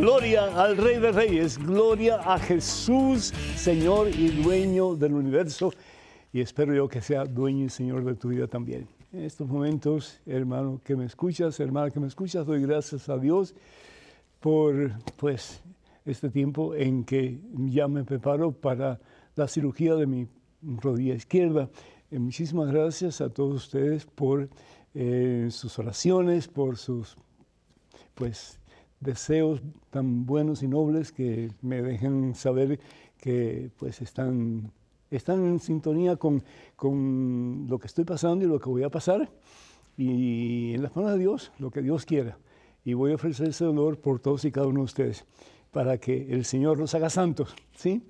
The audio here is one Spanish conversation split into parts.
Gloria al Rey de Reyes, gloria a Jesús, Señor y dueño del universo. Y espero yo que sea dueño y Señor de tu vida también. En estos momentos, hermano que me escuchas, hermana que me escuchas, doy gracias a Dios por pues este tiempo en que ya me preparo para la cirugía de mi rodilla izquierda. Eh, muchísimas gracias a todos ustedes por eh, sus oraciones, por sus pues deseos tan buenos y nobles que me dejen saber que pues están, están en sintonía con, con lo que estoy pasando y lo que voy a pasar. Y en las manos de Dios, lo que Dios quiera. Y voy a ofrecer ese dolor por todos y cada uno de ustedes, para que el Señor los haga santos, ¿sí?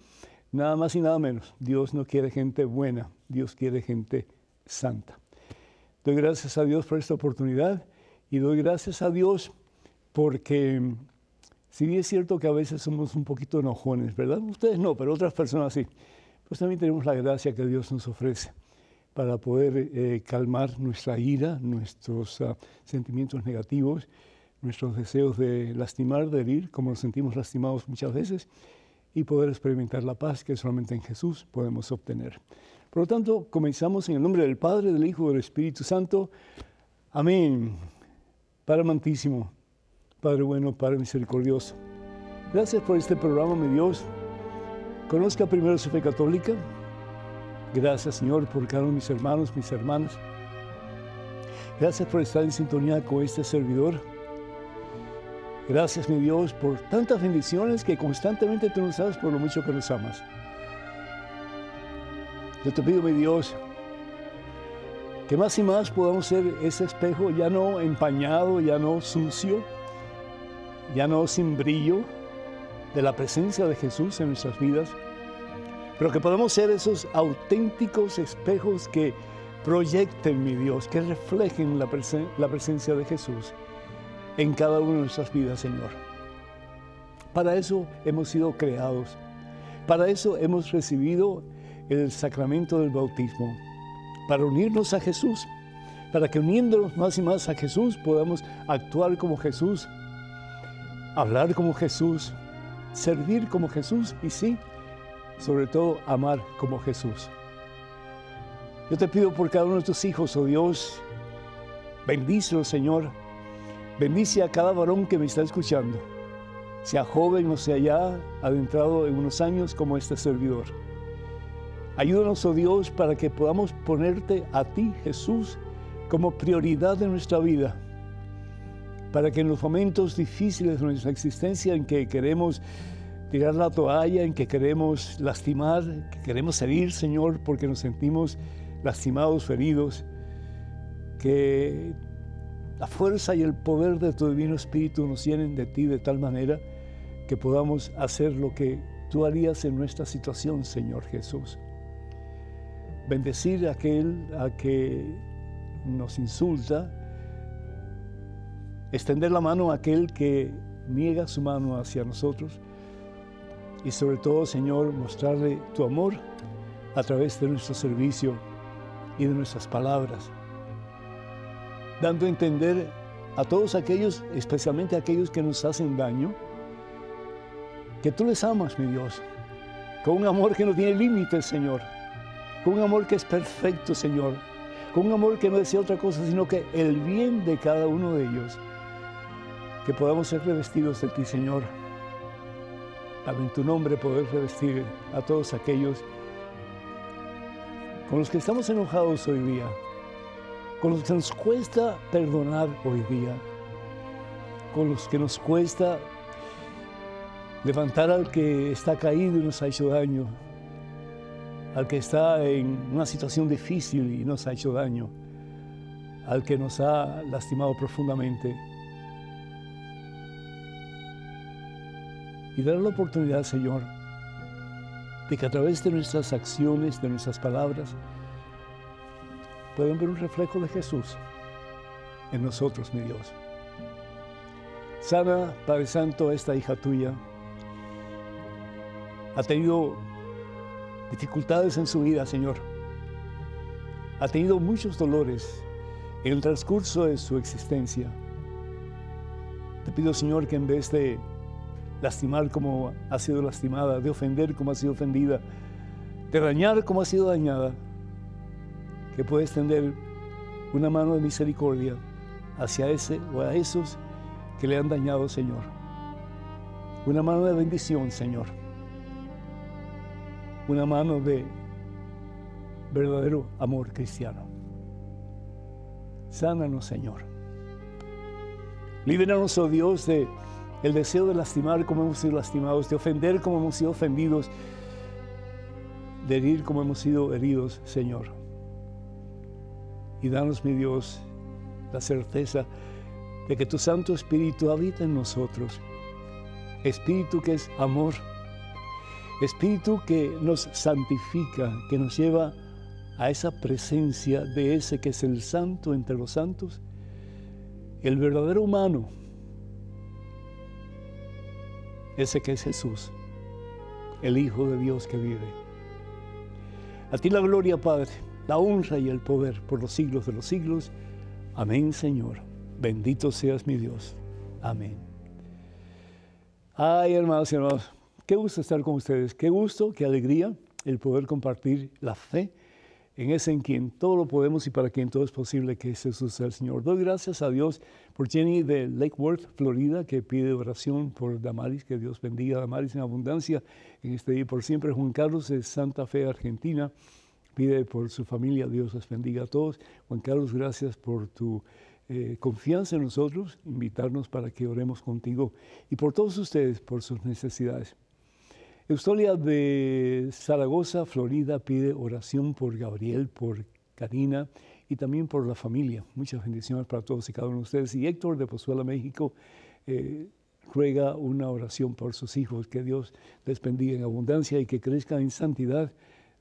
Nada más y nada menos. Dios no quiere gente buena, Dios quiere gente santa. Doy gracias a Dios por esta oportunidad y doy gracias a Dios porque si bien es cierto que a veces somos un poquito enojones, ¿verdad? Ustedes no, pero otras personas sí. Pues también tenemos la gracia que Dios nos ofrece para poder eh, calmar nuestra ira, nuestros uh, sentimientos negativos, nuestros deseos de lastimar, de herir, como nos sentimos lastimados muchas veces, y poder experimentar la paz que solamente en Jesús podemos obtener. Por lo tanto, comenzamos en el nombre del Padre, del Hijo del Espíritu Santo. Amén. Padre amantísimo, Padre bueno, Padre misericordioso. Gracias por este programa, mi Dios. Conozca primero su fe católica. Gracias, Señor, por cada uno de mis hermanos, mis hermanas. Gracias por estar en sintonía con este servidor. Gracias, mi Dios, por tantas bendiciones que constantemente tú nos das por lo mucho que nos amas. Yo te pido, mi Dios, que más y más podamos ser ese espejo ya no empañado, ya no sucio, ya no sin brillo de la presencia de Jesús en nuestras vidas, pero que podamos ser esos auténticos espejos que proyecten, mi Dios, que reflejen la, presencia de Jesús en cada una de nuestras vidas, Señor. Para eso hemos sido creados, para eso hemos recibido el sacramento del bautismo, para unirnos a Jesús, para que uniéndonos más y más a Jesús podamos actuar como Jesús hablar como Jesús, servir como Jesús y sí, sobre todo amar como Jesús. Yo te pido por cada uno de tus hijos, oh Dios, bendícelo, Señor. Bendice a cada varón que me está escuchando, sea joven o sea ya adentrado en unos años como este servidor. Ayúdanos, oh Dios, para que podamos ponerte a ti, Jesús, como prioridad de nuestra vida para que en los momentos difíciles de nuestra existencia en que queremos tirar la toalla, en que queremos lastimar, que queremos herir, Señor, porque nos sentimos lastimados, feridos, que la fuerza y el poder de tu Divino Espíritu nos llenen de ti de tal manera que podamos hacer lo que tú harías en nuestra situación, Señor Jesús. Bendecir a aquel a que nos insulta, extender la mano a aquel que niega su mano hacia nosotros y sobre todo, Señor, mostrarle tu amor a través de nuestro servicio y de nuestras palabras, dando a entender a todos aquellos, especialmente a aquellos que nos hacen daño, que tú les amas, mi Dios, con un amor que no tiene límites, Señor, con un amor que es perfecto, Señor, con un amor que no desea otra cosa, sino que el bien de cada uno de ellos que podamos ser revestidos de ti, Señor, para en tu nombre poder revestir a todos aquellos con los que estamos enojados hoy día, con los que nos cuesta perdonar hoy día, con los que nos cuesta levantar al que está caído y nos ha hecho daño, al que está en una situación difícil y nos ha hecho daño, al que nos ha lastimado profundamente. Y dar la oportunidad, Señor, de que a través de nuestras acciones, de nuestras palabras, puedan ver un reflejo de Jesús en nosotros, mi Dios. Sana, Padre Santo, esta hija tuya. Ha tenido dificultades en su vida, Señor. Ha tenido muchos dolores en el transcurso de su existencia. Te pido, Señor, que en vez de lastimar como ha sido lastimada, de ofender como ha sido ofendida, de dañar como ha sido dañada, que pueda extender una mano de misericordia hacia ese o a esos que le han dañado, Señor. Una mano de bendición, Señor. Una mano de verdadero amor cristiano. Sánanos, Señor. Líbranos, oh Dios, de el deseo de lastimar como hemos sido lastimados, de ofender como hemos sido ofendidos, de herir como hemos sido heridos, Señor. Y danos, mi Dios, la certeza de que tu Santo Espíritu habita en nosotros. Espíritu que es amor. Espíritu que nos santifica, que nos lleva a esa presencia de ese que es el santo entre los santos, el verdadero humano, ese que es Jesús, el Hijo de Dios que vive. A ti la gloria, Padre, la honra y el poder por los siglos de los siglos. Amén, Señor. Bendito seas mi Dios. Amén. Ay, hermanos y hermanos, qué gusto estar con ustedes. Qué gusto, qué alegría el poder compartir la fe en ese en quien todo lo podemos y para quien todo es posible, que es Jesús el Señor. Doy gracias a Dios por Jenny de Lake Worth, Florida, que pide oración por Damaris, que Dios bendiga a Damaris en abundancia en este día por siempre. Juan Carlos de Santa Fe, Argentina, pide por su familia, Dios les bendiga a todos. Juan Carlos, gracias por tu eh, confianza en nosotros, invitarnos para que oremos contigo y por todos ustedes, por sus necesidades. Eustolia de Zaragoza, Florida, pide oración por Gabriel, por Karina y también por la familia. Muchas bendiciones para todos y cada uno de ustedes. Y Héctor de Pozuela, México, eh, ruega una oración por sus hijos, que Dios les bendiga en abundancia y que crezcan en santidad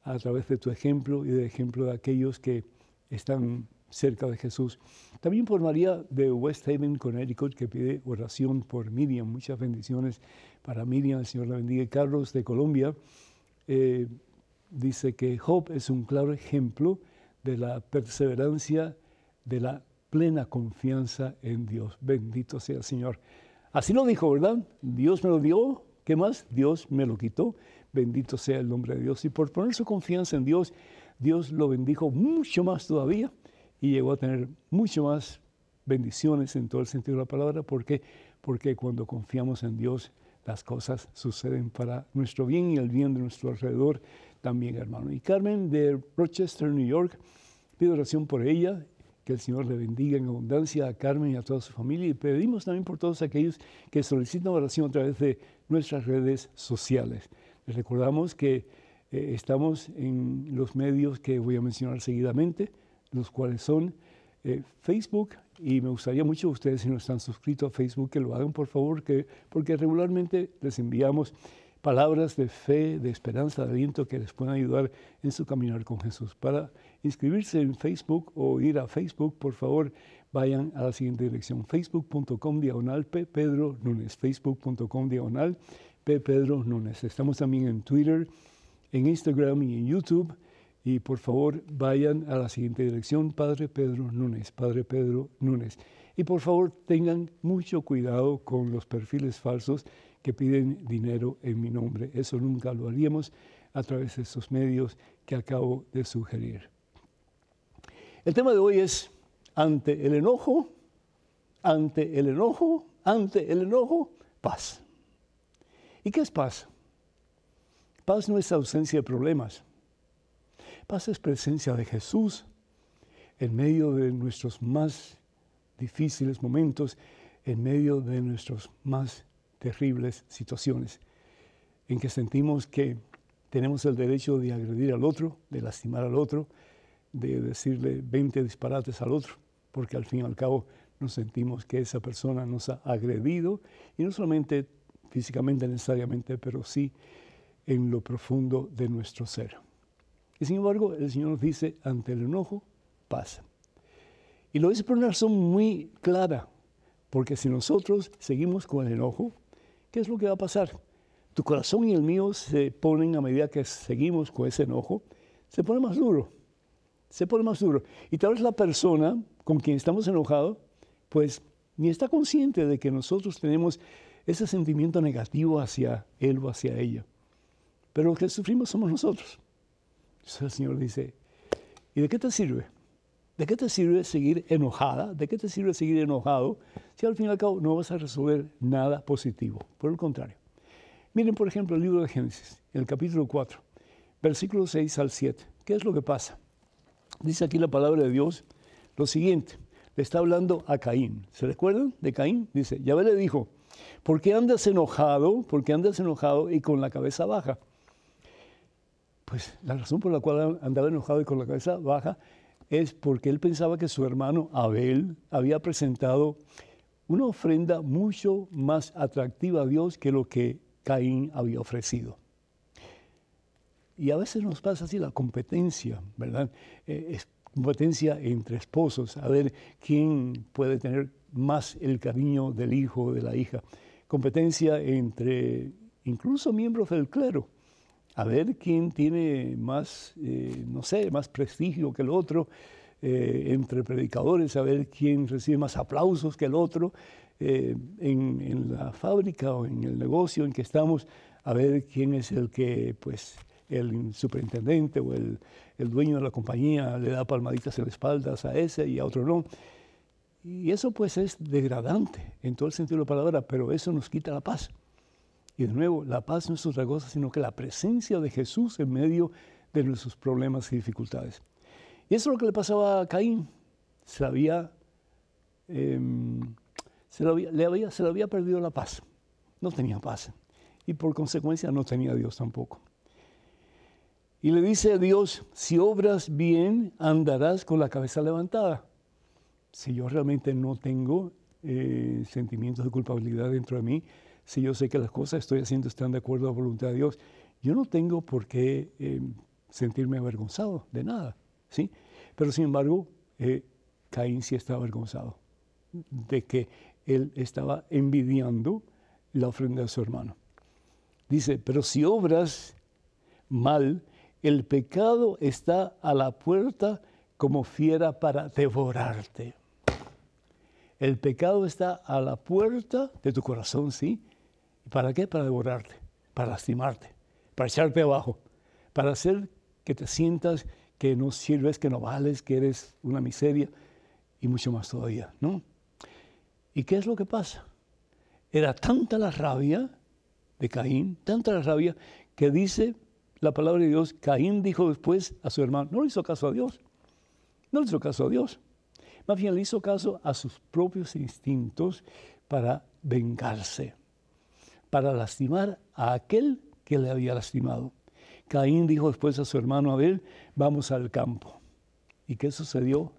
a través de tu ejemplo y del ejemplo de aquellos que están cerca de Jesús. También por María de West Haven, Connecticut, que pide oración por Miriam. Muchas bendiciones para Miriam, el Señor la bendiga. Carlos de Colombia eh, dice que Job es un claro ejemplo de la perseverancia, de la plena confianza en Dios. Bendito sea el Señor. Así lo dijo, ¿verdad? Dios me lo dio, ¿qué más? Dios me lo quitó. Bendito sea el nombre de Dios. Y por poner su confianza en Dios, Dios lo bendijo mucho más todavía y llegó a tener mucho más bendiciones en todo el sentido de la palabra. ¿Por qué? Porque cuando confiamos en Dios, las cosas suceden para nuestro bien y el bien de nuestro alrededor también, hermano. Y Carmen de Rochester, New York, pido oración por ella, que el Señor le bendiga en abundancia a Carmen y a toda su familia. Y pedimos también por todos aquellos que solicitan oración a través de nuestras redes sociales. Les recordamos que eh, estamos en los medios que voy a mencionar seguidamente los cuales son eh, Facebook, y me gustaría mucho ustedes si no están suscritos a Facebook que lo hagan por favor, que, porque regularmente les enviamos palabras de fe, de esperanza, de aliento que les puedan ayudar en su caminar con Jesús. Para inscribirse en Facebook o ir a Facebook, por favor, vayan a la siguiente dirección, facebook.com diagonal P. Pedro Núñez, facebook.com diagonal P. Pedro Núñez. Estamos también en Twitter, en Instagram y en YouTube. Y por favor vayan a la siguiente dirección, Padre Pedro Núñez, Padre Pedro Núñez. Y por favor tengan mucho cuidado con los perfiles falsos que piden dinero en mi nombre. Eso nunca lo haríamos a través de esos medios que acabo de sugerir. El tema de hoy es ante el enojo, ante el enojo, ante el enojo, paz. ¿Y qué es paz? Paz no es ausencia de problemas. Paz es presencia de Jesús en medio de nuestros más difíciles momentos, en medio de nuestras más terribles situaciones, en que sentimos que tenemos el derecho de agredir al otro, de lastimar al otro, de decirle 20 disparates al otro, porque al fin y al cabo nos sentimos que esa persona nos ha agredido, y no solamente físicamente necesariamente, pero sí en lo profundo de nuestro ser. Y sin embargo, el Señor nos dice, ante el enojo, paz. Y lo dice por una razón muy clara, porque si nosotros seguimos con el enojo, ¿qué es lo que va a pasar? Tu corazón y el mío se ponen a medida que seguimos con ese enojo, se pone más duro, se pone más duro. Y tal vez la persona con quien estamos enojados, pues ni está consciente de que nosotros tenemos ese sentimiento negativo hacia él o hacia ella. Pero los que sufrimos somos nosotros. Entonces el Señor dice, ¿y de qué te sirve? ¿De qué te sirve seguir enojada? ¿De qué te sirve seguir enojado si al fin y al cabo no vas a resolver nada positivo? Por el contrario. Miren, por ejemplo, el libro de Génesis, el capítulo 4, versículos 6 al 7. ¿Qué es lo que pasa? Dice aquí la palabra de Dios lo siguiente. Le está hablando a Caín. ¿Se recuerdan de Caín? Dice, Yahvé le dijo, ¿por qué andas enojado? ¿Por qué andas enojado y con la cabeza baja? Pues la razón por la cual andaba enojado y con la cabeza baja es porque él pensaba que su hermano Abel había presentado una ofrenda mucho más atractiva a Dios que lo que Caín había ofrecido. Y a veces nos pasa así la competencia, ¿verdad? Eh, competencia entre esposos, a ver quién puede tener más el cariño del hijo o de la hija. Competencia entre incluso miembros del clero, a ver quién tiene más, eh, no sé, más prestigio que el otro. Eh, entre predicadores, a ver quién recibe más aplausos que el otro. Eh, en, la fábrica o en el negocio en que estamos, a ver quién es el que, pues, el superintendente o el, dueño de la compañía le da palmaditas en la espalda a ese y a otro no. Y eso pues es degradante en todo el sentido de la palabra, pero eso nos quita la paz. Y de nuevo, la paz no es otra cosa, sino que la presencia de Jesús en medio de nuestros problemas y dificultades. Y eso es lo que le pasaba a Caín. Se había em, se, le había, se había perdido la paz. No tenía paz. Y por consecuencia no tenía Dios tampoco. Y le dice a Dios, si obras bien, andarás con la cabeza levantada. Si yo realmente no tengo eh, sentimientos de culpabilidad dentro de mí, si yo sé que las cosas que estoy haciendo están de acuerdo a la voluntad de Dios, yo no tengo por qué eh, sentirme avergonzado de nada. ¿sí? Pero sin embargo, eh, Caín sí está avergonzado de que él estaba envidiando la ofrenda de su hermano. Dice, pero si obras mal, el pecado está a la puerta como fiera para devorarte. El pecado está a la puerta de tu corazón, ¿sí? ¿Para qué? Para devorarte, para lastimarte, para echarte abajo, para hacer que te sientas que no sirves, que no vales, que eres una miseria y mucho más todavía, ¿no? ¿Y qué es lo que pasa? Era tanta la rabia de Caín, tanta la rabia, que dice la palabra de Dios, Caín dijo después a su hermano, no le hizo caso a Dios, no le hizo caso a Dios, más bien le hizo caso a sus propios instintos para vengarse, para lastimar a aquel que le había lastimado. Caín dijo después a su hermano Abel, vamos al campo. ¿Y qué sucedió?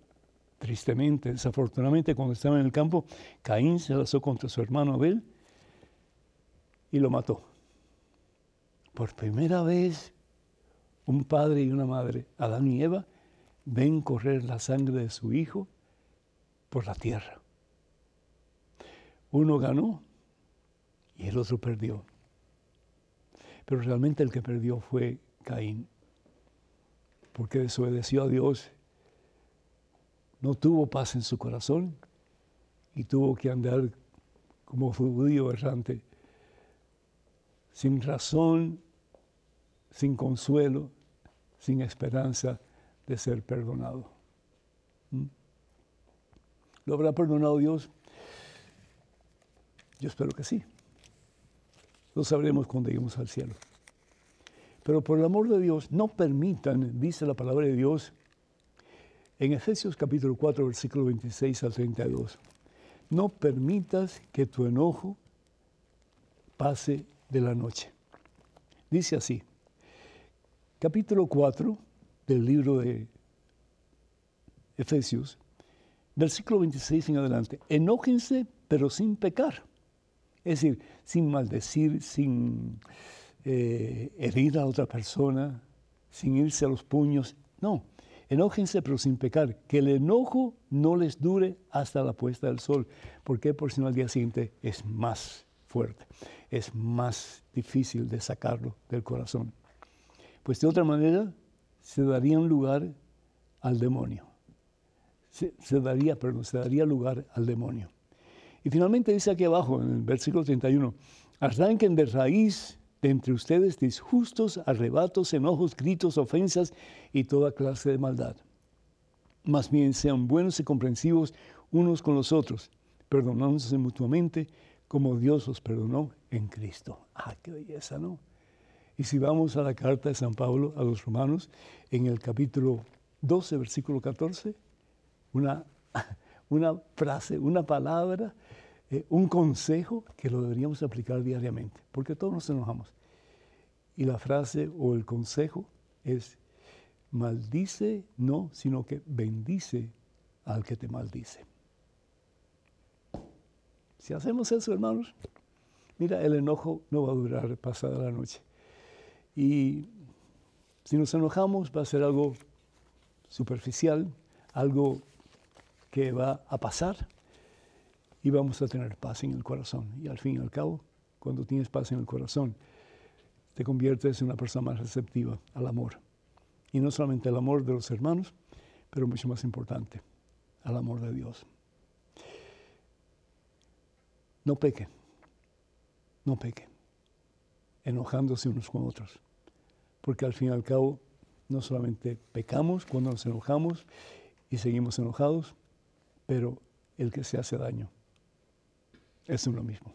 Tristemente, desafortunadamente, cuando estaba en el campo, Caín se lanzó contra su hermano Abel y lo mató. Por primera vez, un padre y una madre, Adán y Eva, ven correr la sangre de su hijo por la tierra. Uno ganó y el otro perdió. Pero realmente el que perdió fue Caín, porque desobedeció a Dios no tuvo paz en su corazón y tuvo que andar como judío errante, sin razón, sin consuelo, sin esperanza de ser perdonado. ¿Mm? ¿Lo habrá perdonado Dios? Yo espero que sí. Lo sabremos cuando lleguemos al cielo. Pero por el amor de Dios, no permitan, dice la palabra de Dios, en Efesios capítulo 4, versículo 26 al 32, no permitas que tu enojo pase de la noche. Dice así, capítulo 4 del libro de Efesios, versículo 26 en adelante, enójense pero sin pecar. Es decir, sin maldecir, sin eh, herir a otra persona, sin irse a los puños. No, Enójense pero sin pecar, que el enojo no les dure hasta la puesta del sol, porque por si no al día siguiente es más fuerte, es más difícil de sacarlo del corazón. Pues de otra manera se daría lugar al demonio. Se, daría, perdón, se daría lugar al demonio. Y finalmente dice aquí abajo, en el versículo 31, arranquen de raíz de entre ustedes disjustos, arrebatos, enojos, gritos, ofensas y toda clase de maldad. Más bien sean buenos y comprensivos unos con los otros, perdonándose mutuamente como Dios os perdonó en Cristo. Ah, qué belleza, ¿no? Y si vamos a la carta de San Pablo a los romanos, en el capítulo 12, versículo 14, una, una frase, una palabra eh, un consejo que lo deberíamos aplicar diariamente, porque todos nos enojamos. Y la frase o el consejo es, maldice no, sino que bendice al que te maldice. Si hacemos eso, hermanos, mira, el enojo no va a durar pasada la noche. Y si nos enojamos va a ser algo superficial, algo que va a pasar, y vamos a tener paz en el corazón. Y al fin y al cabo, cuando tienes paz en el corazón, te conviertes en una persona más receptiva al amor. Y no solamente al amor de los hermanos, pero mucho más importante, al amor de Dios. No peque, no peque, enojándose unos con otros, porque al fin y al cabo no solamente pecamos cuando nos enojamos y seguimos enojados, pero el que se hace daño es lo mismo.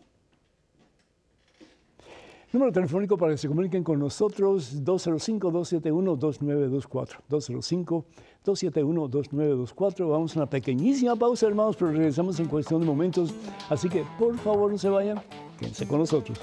Número telefónico para que se comuniquen con nosotros, 205-271-2924. 205-271-2924. Vamos a una pequeñísima pausa, hermanos, pero regresamos en cuestión de momentos. Así que, por favor, no se vayan, quédense con nosotros.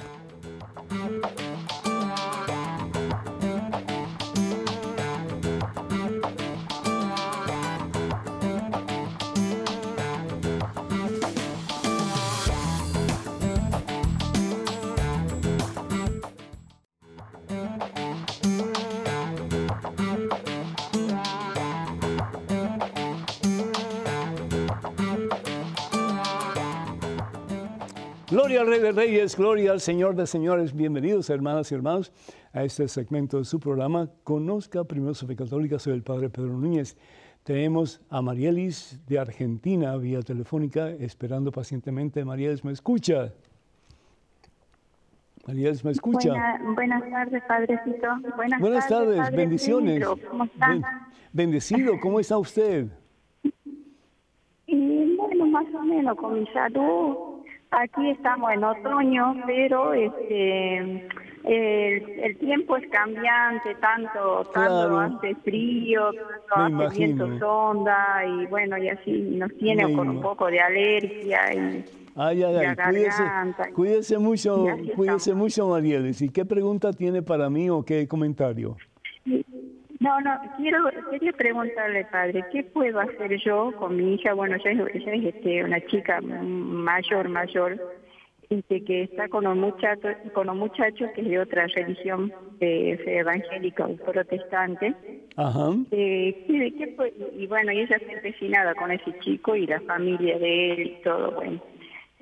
Gloria al Rey de Reyes, gloria al Señor de Señores. Bienvenidos, hermanas y hermanos, a este segmento de su programa. Conozca primero su fe católica. Soy el Padre Pedro Núñez. Tenemos a Marielis de Argentina vía telefónica, esperando pacientemente. Marielis, ¿me escucha? Marielis, ¿me escucha? buenas tardes, Padrecito. Buenas, tardes, bendiciones. ¿Cómo bendecido, ¿cómo está usted? Y bueno, más o menos con mi salud Aquí estamos en otoño, pero este el, tiempo es cambiante, tanto, tanto hace frío, tanto hace viento sonda y bueno, y así nos tiene con un poco de alergia y, ay, ay, ay. Cuídese, cuídese, mucho, cuídese mucho, Marieles. ¿Y qué pregunta tiene para mí o qué comentario? No, no, quiero, quería preguntarle, padre, ¿qué puedo hacer yo con mi hija? Bueno, ella, es este, una chica mayor, mayor, este, que está con un muchacho, con un muchacho que es de otra religión eh, evangélica o protestante. Ajá. Eh, y bueno, y ella está empecinada con ese chico y la familia de él y todo, bueno.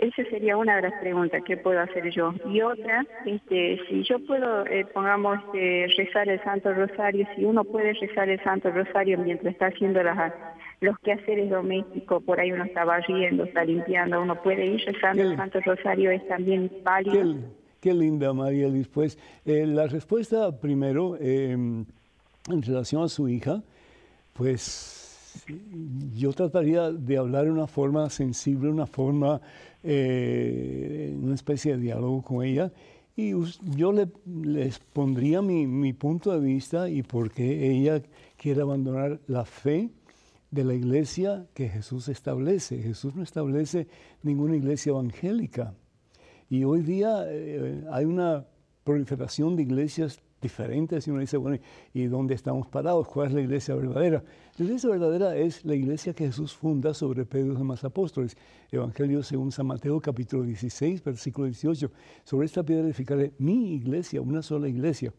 Esa sería una de las preguntas que puedo hacer yo. Y otra, este, si yo puedo, eh, pongamos, este, rezar el Santo Rosario, si uno puede rezar el Santo Rosario mientras está haciendo las, los quehaceres domésticos, por ahí uno está barriendo, está limpiando, uno puede ir rezando el Santo Rosario, es también válido. Qué, linda, María Liz. Pues eh, la respuesta primero, em, en relación a su hija, pues yo trataría de hablar de una forma sensible, una forma eh, una especie de diálogo con ella y yo le, les pondría mi, punto de vista y por qué ella quiere abandonar la fe de la iglesia que Jesús establece. Jesús no establece ninguna iglesia evangélica. Y hoy día eh, hay una proliferación de iglesias diferentes y uno dice, bueno, ¿y dónde estamos parados? ¿Cuál es la iglesia verdadera? La iglesia verdadera es la iglesia que Jesús funda sobre Pedro y demás apóstoles. Evangelio según San Mateo capítulo 16, versículo 18. Sobre esta piedra edificaré mi iglesia, una sola iglesia.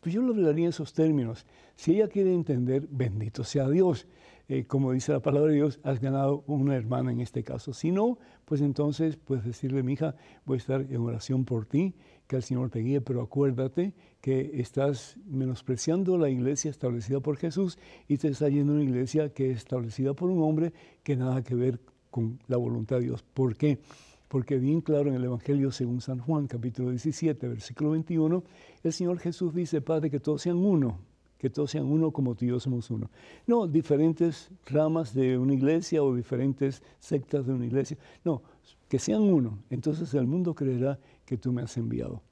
pues yo lo hablaría en esos términos. Si ella quiere entender, bendito sea Dios. Eh, como dice la palabra de Dios, has ganado una hermana en este caso. Si no, pues entonces puedes decirle, mi hija, voy a estar en oración por ti, que el Señor te guíe, pero acuérdate que estás menospreciando la iglesia establecida por Jesús y te está yendo a una iglesia que es establecida por un hombre que nada que ver con la voluntad de Dios. ¿Por qué? Porque bien claro en el Evangelio según San Juan, capítulo 17, versículo 21, el Señor Jesús dice, Padre, que todos sean uno que todos sean uno como tú y yo somos uno. No, diferentes ramas de una iglesia o diferentes sectas de una iglesia. No, que sean uno. Entonces el mundo creerá que tú me has enviado.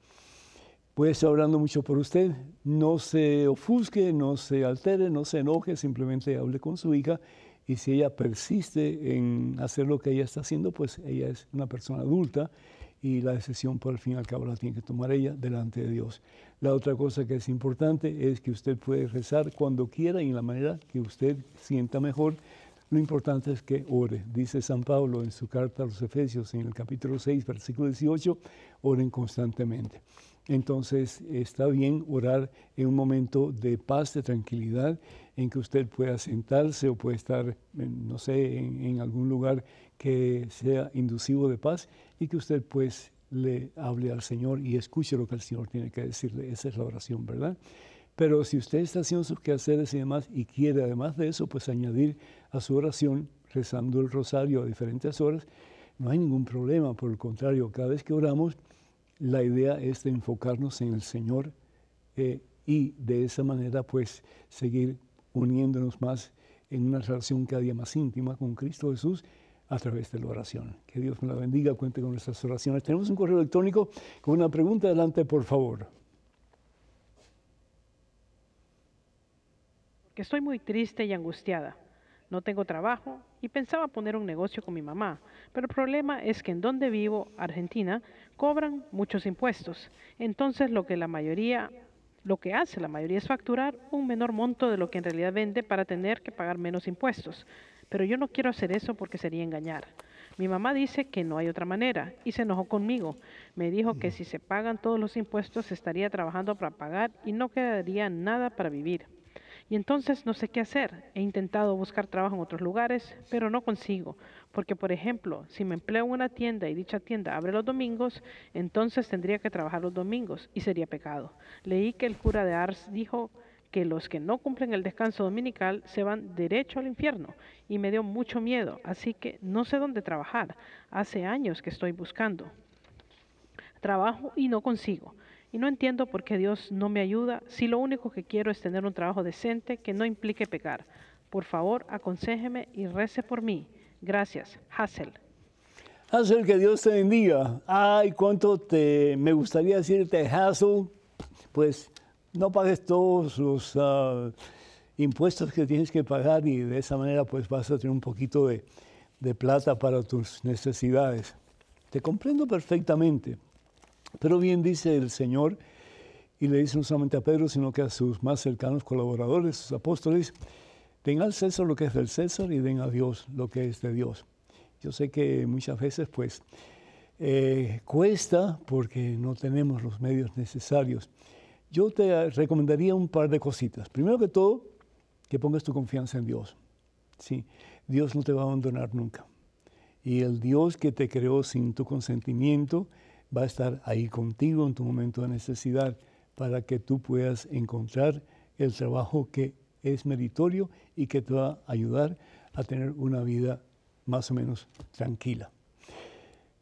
Puede estar hablando mucho por usted. No se ofusque, no se altere, no se enoje, simplemente hable con su hija. Y si ella persiste en hacer lo que ella está haciendo, pues ella es una persona adulta y la decisión por el fin al cabo la tiene que tomar ella delante de Dios. La otra cosa que es importante es que usted puede rezar cuando quiera y en la manera que usted sienta mejor. Lo importante es que ore. Dice San Pablo en su carta a los Efesios en el capítulo 6, versículo 18, oren constantemente. Entonces está bien orar en un momento de paz, de tranquilidad, en que usted pueda sentarse o puede estar, no sé, en, en algún lugar que sea inducivo de paz y que usted pues le hable al Señor y escuche lo que el Señor tiene que decirle. Esa es la oración, ¿verdad? Pero si usted está haciendo sus quehaceres y demás y quiere además de eso, pues añadir a su oración, rezando el rosario a diferentes horas, no hay ningún problema. Por el contrario, cada vez que oramos, la idea es de enfocarnos en el Señor eh, y de esa manera pues seguir uniéndonos más en una relación cada día más íntima con Cristo Jesús a través de la oración. Que Dios me la bendiga, cuente con nuestras oraciones. Tenemos un correo electrónico con una pregunta. Adelante, por favor. Que estoy muy triste y angustiada. No tengo trabajo y pensaba poner un negocio con mi mamá, pero el problema es que en donde vivo, Argentina, cobran muchos impuestos. Entonces lo que la mayoría lo que hace la mayoría es facturar un menor monto de lo que en realidad vende para tener que pagar menos impuestos. Pero yo no quiero hacer eso porque sería engañar. Mi mamá dice que no hay otra manera y se enojó conmigo. Me dijo que si se pagan todos los impuestos estaría trabajando para pagar y no quedaría nada para vivir. Y entonces no sé qué hacer. He intentado buscar trabajo en otros lugares, pero no consigo. Porque, por ejemplo, si me empleo en una tienda y dicha tienda abre los domingos, entonces tendría que trabajar los domingos y sería pecado. Leí que el cura de Ars dijo que los que no cumplen el descanso dominical se van derecho al infierno y me dio mucho miedo, así que no sé dónde trabajar. Hace años que estoy buscando trabajo y no consigo. Y no entiendo por qué Dios no me ayuda si lo único que quiero es tener un trabajo decente que no implique pecar. Por favor, aconséjeme y rece por mí. Gracias. Hassel. Hassel, que Dios te bendiga. Ay, cuánto te me gustaría decirte Hassel. Pues no pagues todos los ah, impuestos que tienes que pagar y de esa manera pues vas a tener un poquito de, plata para tus necesidades. Te comprendo perfectamente, pero bien dice el Señor, y le dice no solamente a Pedro, sino que a sus más cercanos colaboradores, sus apóstoles, den al César lo que es del César y den a Dios lo que es de Dios. Yo sé que muchas veces pues eh, cuesta porque no tenemos los medios necesarios yo te recomendaría un par de cositas. Primero que todo, que pongas tu confianza en Dios. Sí, Dios no te va a abandonar nunca. Y el Dios que te creó sin tu consentimiento va a estar ahí contigo en tu momento de necesidad para que tú puedas encontrar el trabajo que es meritorio y que te va a ayudar a tener una vida más o menos tranquila.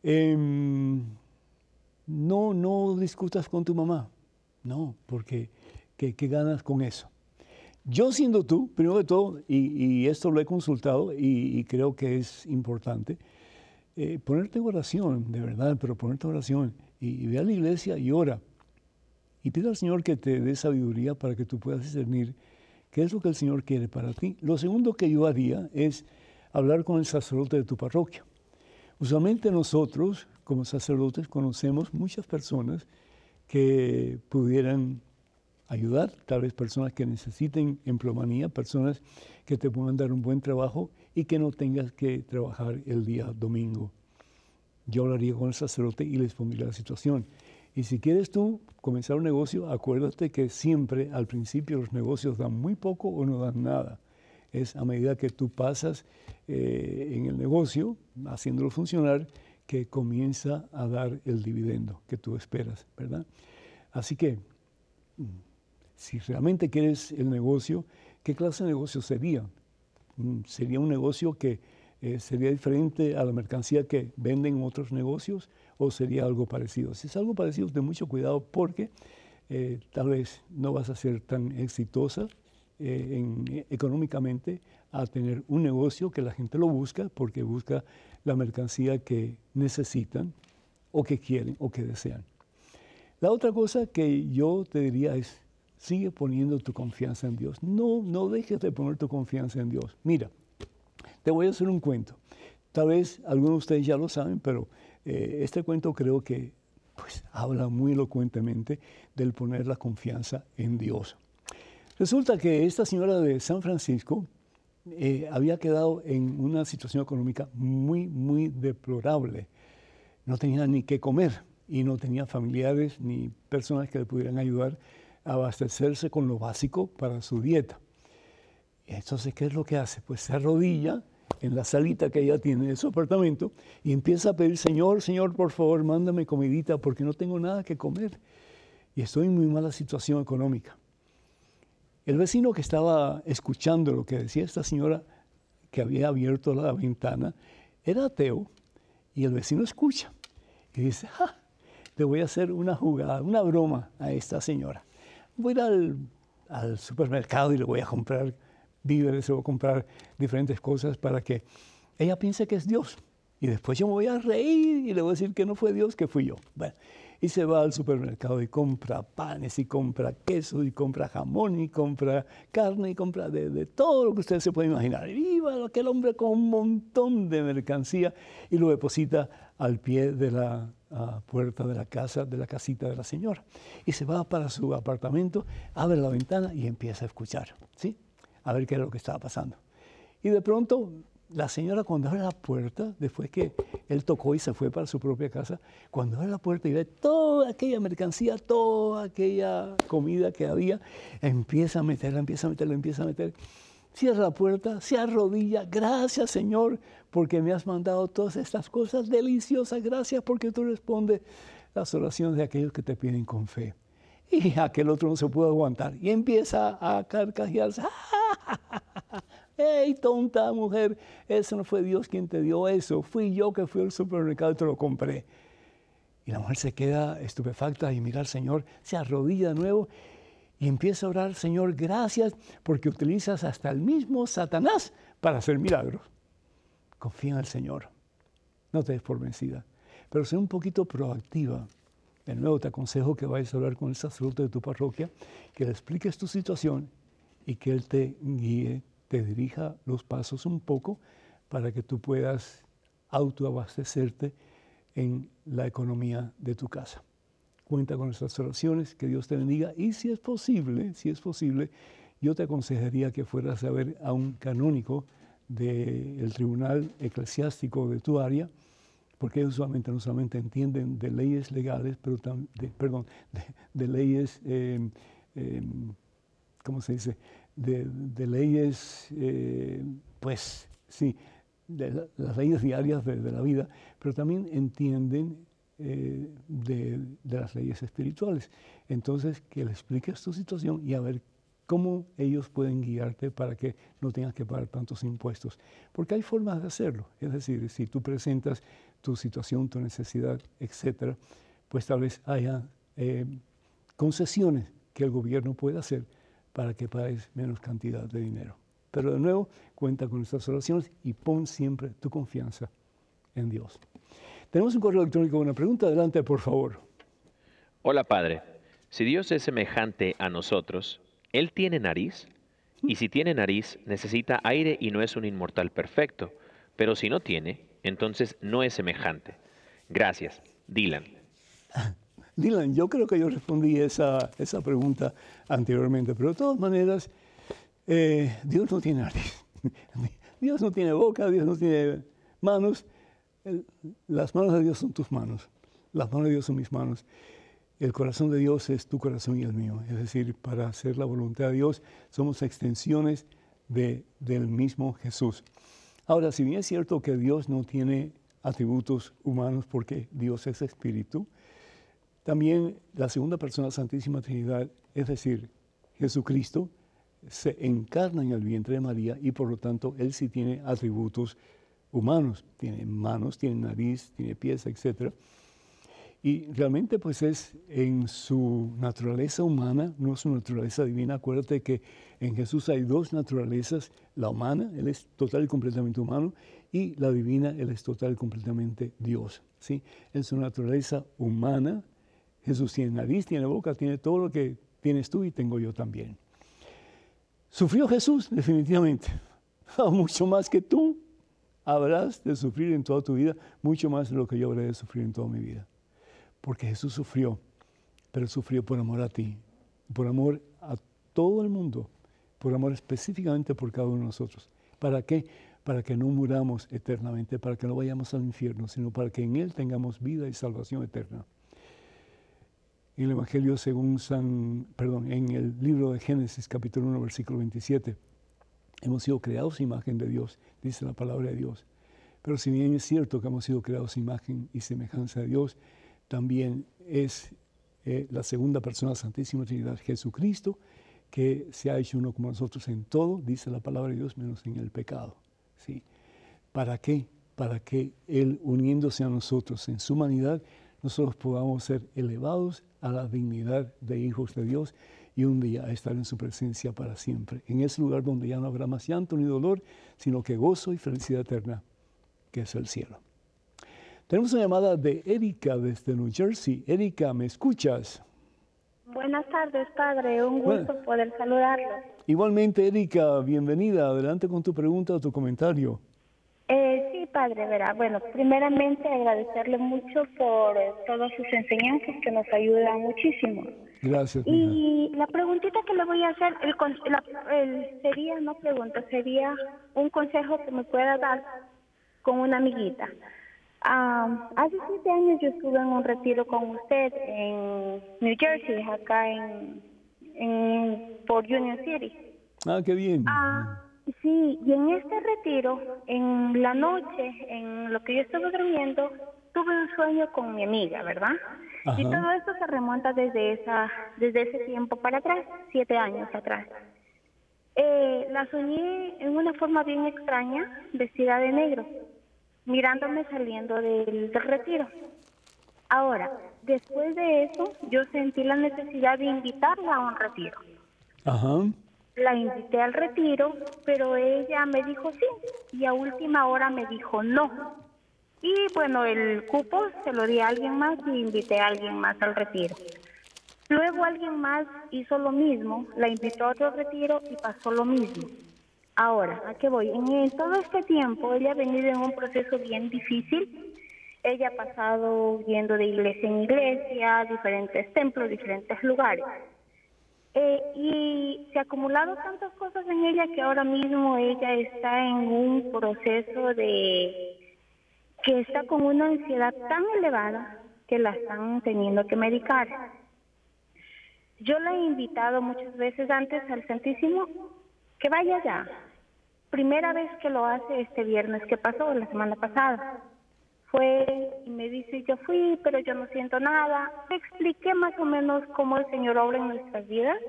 Em, no, no discutas con tu mamá. No, porque ¿qué, ganas con eso? Yo siendo tú, primero de todo, y, esto lo he consultado y, creo que es importante, eh, ponerte en oración, de verdad, pero ponerte en oración y, ve a la iglesia y ora. Y pide al Señor que te dé sabiduría para que tú puedas discernir qué es lo que el Señor quiere para ti. Lo segundo que yo haría es hablar con el sacerdote de tu parroquia. Usualmente nosotros, como sacerdotes, conocemos muchas personas que pudieran ayudar, tal vez personas que necesiten emplomanía, personas que te puedan dar un buen trabajo y que no tengas que trabajar el día domingo. Yo hablaría con el sacerdote y les pondría la situación. Y si quieres tú comenzar un negocio, acuérdate que siempre al principio los negocios dan muy poco o no dan nada. Es a medida que tú pasas eh, en el negocio, haciéndolo funcionar, que comienza a dar el dividendo que tú esperas, ¿verdad? Así que, mm, si realmente quieres el negocio, ¿qué clase de negocio sería? Mm, ¿Sería un negocio que eh, sería diferente a la mercancía que venden otros negocios o sería algo parecido? Si es algo parecido, ten mucho cuidado porque eh, tal vez no vas a ser tan exitosa eh, económicamente a tener un negocio que la gente lo busca porque busca la mercancía que necesitan o que quieren o que desean. La otra cosa que yo te diría es, sigue poniendo tu confianza en Dios. No, no dejes de poner tu confianza en Dios. Mira, te voy a hacer un cuento. Tal vez algunos de ustedes ya lo saben, pero eh, este cuento creo que pues, habla muy elocuentemente del poner la confianza en Dios. Resulta que esta señora de San Francisco eh, había quedado en una situación económica muy, muy deplorable. No tenía ni qué comer y no tenía familiares ni personas que le pudieran ayudar abastecerse con lo básico para su dieta. Entonces, ¿qué es lo que hace? Pues se arrodilla en la salita que ella tiene de su apartamento y empieza a pedir, Señor, Señor, por favor, mándame comidita porque no tengo nada que comer y estoy en muy mala situación económica. El vecino que estaba escuchando lo que decía esta señora que había abierto la ventana era ateo y el vecino escucha y dice, ah, le voy a hacer una jugada, una broma a esta señora. Voy al, al supermercado y le voy a comprar víveres, le voy a comprar diferentes cosas para que ella piense que es Dios. Y después yo me voy a reír y le voy a decir que no fue Dios, que fui yo. Bueno, y se va al supermercado y compra panes y compra queso y compra jamón y compra carne y compra de, todo lo que ustedes se pueden imaginar. Y va aquel hombre con un montón de mercancía y lo deposita al pie de la puerta de la casa, de la casita de la señora. Y se va para su apartamento, abre la ventana y empieza a escuchar, ¿sí? A ver qué es lo que estaba pasando. Y de pronto la señora cuando abre la puerta, después que él tocó y se fue para su propia casa, cuando abre la puerta y ve toda aquella mercancía, toda aquella comida que había, empieza a meterla, empieza a meterla, empieza a meter. Cierra la puerta, se arrodilla, gracias Señor, porque me has mandado todas estas cosas deliciosas, gracias porque tú respondes las oraciones de aquellos que te piden con fe. Y aquel otro no se pudo aguantar y empieza a carcajearse. ¡Ey, tonta mujer! Eso no fue Dios quien te dio eso. Fui yo que fui al supermercado y te lo compré. Y la mujer se queda estupefacta y mira al Señor, se arrodilla de nuevo y empieza a orar, Señor, gracias porque utilizas hasta el mismo Satanás para hacer milagros. Confía en el Señor. No te des por vencida, pero sé un poquito proactiva. De nuevo te aconsejo que vayas a hablar con el sacerdote de tu parroquia, que le expliques tu situación y que Él te guíe te dirija los pasos un poco para que tú puedas autoabastecerte en la economía de tu casa. Cuenta con nuestras oraciones, que Dios te bendiga y si es posible, si es posible, yo te aconsejaría que fueras a ver a un canónico del tribunal eclesiástico de tu área, porque ellos usualmente no solamente entienden de leyes legales, pero también, perdón, de, leyes, eh, eh, ¿cómo se dice? de, leyes, eh, pues sí, de las leyes diarias de, la vida, pero también entienden eh, de, las leyes espirituales. Entonces, que le expliques tu situación y a ver cómo ellos pueden guiarte para que no tengas que pagar tantos impuestos. Porque hay formas de hacerlo. Es decir, si tú presentas tu situación, tu necesidad, etcétera, pues tal vez haya eh, concesiones que el gobierno pueda hacer para que pagues menos cantidad de dinero. Pero de nuevo, cuenta con estas oraciones y pon siempre tu confianza en Dios. Tenemos un correo electrónico con una pregunta. Adelante, por favor. Hola, Padre. Si Dios es semejante a nosotros, ¿Él tiene nariz? Y si tiene nariz, necesita aire y no es un inmortal perfecto. Pero si no tiene, entonces no es semejante. Gracias. Dylan. Dylan, yo creo que yo respondí esa, esa pregunta anteriormente, pero de todas maneras, eh, Dios no tiene nariz, Dios no tiene boca, Dios no tiene manos. Las manos de Dios son tus manos, las manos de Dios son mis manos. el corazón de Dios es tu corazón y el mío. Es decir, para hacer la voluntad de Dios somos extensiones de, del mismo Jesús. Ahora, si bien es cierto que Dios no tiene atributos humanos porque Dios es espíritu, también la segunda persona Santísima Trinidad, es decir, Jesucristo, se encarna en el vientre de María y por lo tanto Él sí tiene atributos humanos, tiene manos, tiene nariz, tiene pies, etc. Y realmente pues es en su naturaleza humana, no su naturaleza divina. Acuérdate que en Jesús hay dos naturalezas, la humana, Él es total y completamente humano, y la divina, Él es total y completamente Dios. ¿sí? En su naturaleza humana, Jesús tiene nariz, tiene boca, tiene todo lo que tienes tú y tengo yo también. Sufrió Jesús, definitivamente, mucho más que tú habrás de sufrir en toda tu vida, mucho más de lo que yo habré de sufrir en toda mi vida. Porque Jesús sufrió, pero sufrió por amor a ti, por amor a todo el mundo, por amor específicamente por cada uno de nosotros. ¿Para qué? Para que no muramos eternamente, para que no vayamos al infierno, sino para que en Él tengamos vida y salvación eterna. En el Evangelio según San, perdón, en el libro de Génesis capítulo 1 versículo 27, hemos sido creados imagen de Dios, dice la palabra de Dios. Pero si bien es cierto que hemos sido creados imagen y semejanza de Dios, también es eh, la segunda persona Santísima Trinidad, Jesucristo, que se ha hecho uno como nosotros en todo, dice la palabra de Dios, menos en el pecado. ¿sí? ¿Para qué? Para que Él, uniéndose a nosotros en su humanidad, nosotros podamos ser elevados a la dignidad de hijos de Dios y un día estar en su presencia para siempre, en ese lugar donde ya no habrá más llanto ni dolor, sino que gozo y felicidad eterna, que es el cielo. Tenemos una llamada de Erika desde New Jersey. Erika, ¿me escuchas? Buenas tardes, padre. Un gusto poder saludarlo. Igualmente, Erika, bienvenida. Adelante con tu pregunta o tu comentario. Eh, sí, padre, verá. Bueno, primeramente agradecerle mucho por todas sus enseñanzas que nos ayudan muchísimo. Gracias. Y la preguntita que le voy a hacer, el, sería, no pregunta, sería un consejo que me pueda dar con una amiguita. Ah, hace siete años yo estuve en un retiro con usted en New Jersey, acá en, en por Union City. Ah, qué bien. Ah, sí, y en este retiro, en la noche, en lo que yo estuve durmiendo, tuve un sueño con mi amiga, ¿verdad? Y todo esto se remonta desde esa, desde ese tiempo para atrás, siete años atrás. Eh, la soñé en una forma bien extraña, vestida de negro mirándome saliendo del, retiro. Ahora, después de eso, yo sentí la necesidad de invitarla a un retiro. Ajá. La invité al retiro, pero ella me dijo sí y a última hora me dijo no. Y bueno, el cupo se lo di a alguien más y invité a alguien más al retiro. Luego alguien más hizo lo mismo, la invitó a otro retiro y pasó lo mismo. Ahora, ¿a qué voy? En todo este tiempo ella ha venido en un proceso bien difícil. Ella ha pasado yendo de iglesia en iglesia, diferentes templos, diferentes lugares. Eh, y se ha acumulado tantas cosas en ella que ahora mismo ella está en un proceso de que está con una ansiedad tan elevada que la están teniendo que medicar. Yo la he invitado muchas veces antes al Santísimo que vaya ya. Primera vez que lo hace este viernes que pasó, la semana pasada. Fue y me dice, yo fui, pero yo no siento nada. Te expliqué más o menos cómo el Señor obra en nuestras vidas.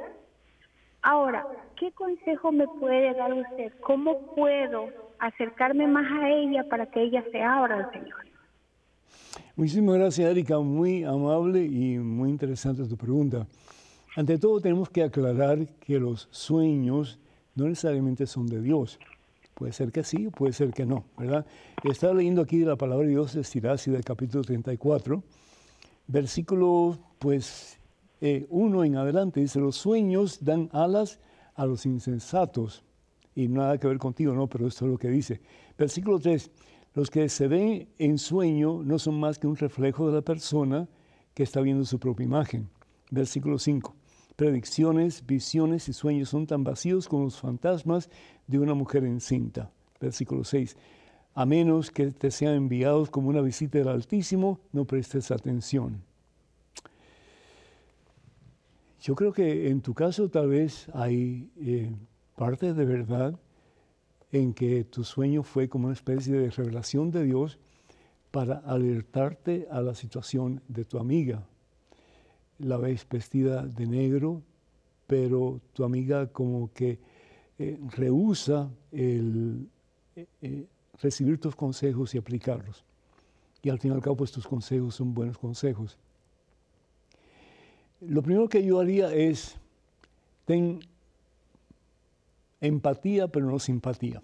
Ahora, ¿qué consejo me puede dar usted? ¿Cómo puedo acercarme más a ella para que ella se abra al Señor? Muchísimas gracias, Erika. Muy amable y muy interesante tu pregunta. Ante todo, tenemos que aclarar que los sueños no necesariamente son de Dios. Puede ser que sí, puede ser que no, ¿verdad? Estaba leyendo aquí la palabra de Dios de Siracida, del capítulo 34, versículo, pues, eh, uno en adelante, dice, los sueños dan alas a los insensatos. Y nada que ver contigo, ¿no? Pero esto es lo que dice. Versículo 3, los que se ven en sueño no son más que un reflejo de la persona que está viendo su propia imagen. Versículo 5, predicciones, visiones y sueños son tan vacíos como los fantasmas de una mujer encinta. Versículo 6. A menos que te sean enviados como una visita del Altísimo, no prestes atención. Yo creo que en tu caso tal vez hay eh, parte de verdad en que tu sueño fue como una especie de revelación de Dios para alertarte a la situación de tu amiga. La ves vestida de negro, pero tu amiga como que eh, rehúsa el eh, recibir tus consejos y aplicarlos. Y al fin y al cabo, pues tus consejos son buenos consejos. Lo primero que yo haría es, ten empatía, pero no simpatía.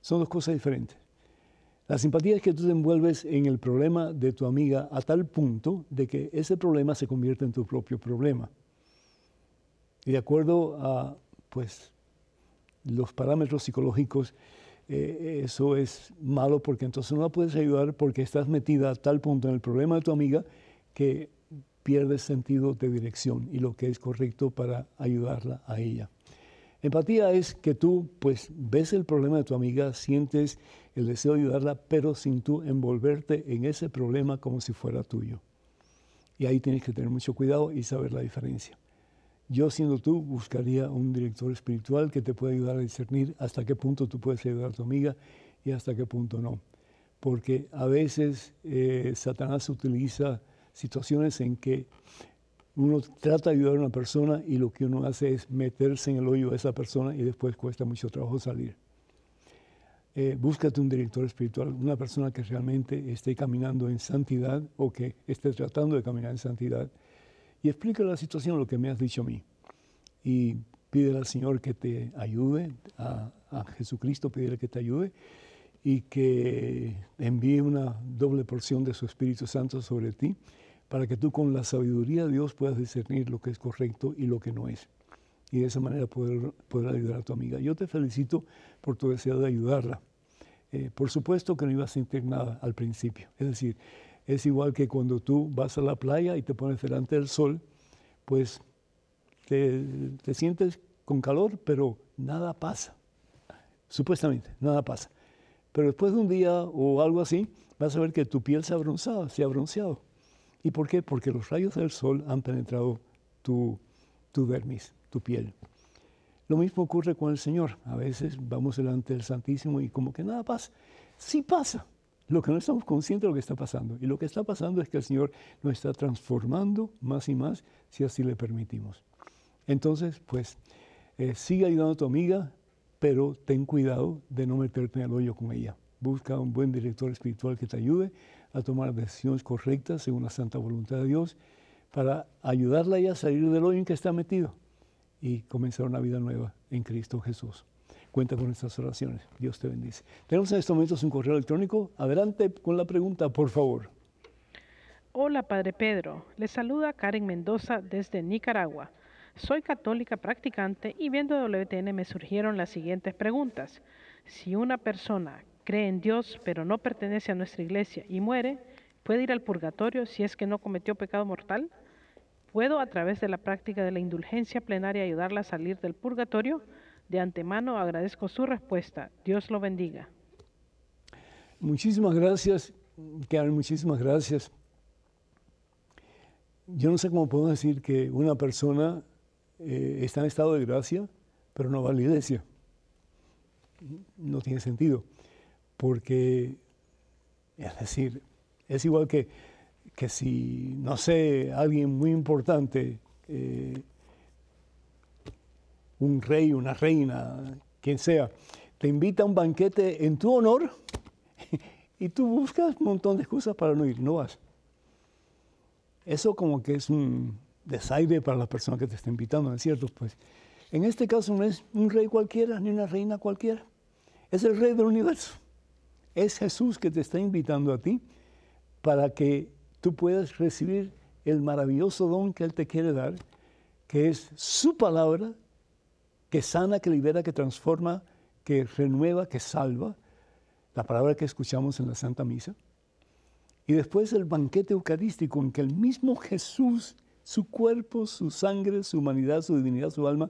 Son dos cosas diferentes. La simpatía es que tú te envuelves en el problema de tu amiga a tal punto de que ese problema se convierte en tu propio problema. Y de acuerdo a pues, los parámetros psicológicos, eh, eso es malo porque entonces no la puedes ayudar porque estás metida a tal punto en el problema de tu amiga que pierdes sentido de dirección y lo que es correcto para ayudarla a ella. Empatía es que tú pues ves el problema de tu amiga, sientes el deseo de ayudarla, pero sin tú envolverte en ese problema como si fuera tuyo. Y ahí tienes que tener mucho cuidado y saber la diferencia. Yo siendo tú buscaría un director espiritual que te pueda ayudar a discernir hasta qué punto tú puedes ayudar a tu amiga y hasta qué punto no. Porque a veces eh, Satanás utiliza situaciones en que uno trata de ayudar a una persona y lo que uno hace es meterse en el hoyo de esa persona y después cuesta mucho trabajo salir. Eh, búscate un director espiritual, una persona que realmente esté caminando en santidad o que esté tratando de caminar en santidad y explica la situación, lo que me has dicho a mí. Y pídele al Señor que te ayude, a, Jesucristo pídele que te ayude y que envíe una doble porción de su Espíritu Santo sobre ti para que tú con la sabiduría de Dios puedas discernir lo que es correcto y lo que no es. Y de esa manera poder, poder ayudar a tu amiga. Yo te felicito por tu deseo de ayudarla. Eh, por supuesto que no ibas a sentir nada al principio. Es decir, es igual que cuando tú vas a la playa y te pones delante del sol, pues te, sientes con calor, pero nada pasa. Supuestamente, nada pasa. Pero después de un día o algo así, vas a ver que tu piel se ha bronceado, se ha bronceado. ¿Y por qué? Porque los rayos del sol han penetrado tu, dermis, tu piel. Lo mismo ocurre con el Señor. A veces vamos delante del Santísimo y como que nada pasa. Sí pasa, lo que no estamos conscientes de lo que está pasando. Y lo que está pasando es que el Señor nos está transformando más y más si así le permitimos. Entonces, pues, eh, sigue ayudando a tu amiga, pero ten cuidado de no meterte en el hoyo con ella. Busca un buen director espiritual que te ayude a tomar decisiones correctas según la santa voluntad de Dios para ayudarla a salir del hoyo en que está metido y comenzar una vida nueva en Cristo Jesús. Cuenta con estas oraciones. Dios te bendice. Tenemos en estos momentos un correo electrónico. Adelante con la pregunta, por favor. Hola, Padre Pedro. Le saluda Karen Mendoza desde Nicaragua. Soy católica practicante y viendo WTN me surgieron las siguientes preguntas. Si una persona cree en Dios pero no pertenece a nuestra iglesia y muere, ¿puede ir al purgatorio si es que no cometió pecado mortal? ¿Puedo a través de la práctica de la indulgencia plenaria ayudarla a salir del purgatorio? De antemano agradezco su respuesta. Dios lo bendiga. Muchísimas gracias, Karen, muchísimas gracias. Yo no sé cómo puedo decir que una persona eh, está en estado de gracia, pero no va a la iglesia. No tiene sentido, porque, es decir, es igual que, que si, no sé, alguien muy importante eh, un rey, una reina, quien sea, te invita a un banquete en tu honor y tú buscas un montón de excusas para no ir, no vas. Eso como que es un desaire para la persona que te está invitando, ¿no es cierto? Pues en este caso no es un rey cualquiera ni una reina cualquiera, es el rey del universo. Es Jesús que te está invitando a ti para que tú puedas recibir el maravilloso don que Él te quiere dar, que es su palabra que sana, que libera, que transforma, que renueva, que salva, la palabra que escuchamos en la Santa Misa. Y después el banquete eucarístico en que el mismo Jesús, su cuerpo, su sangre, su humanidad, su divinidad, su alma,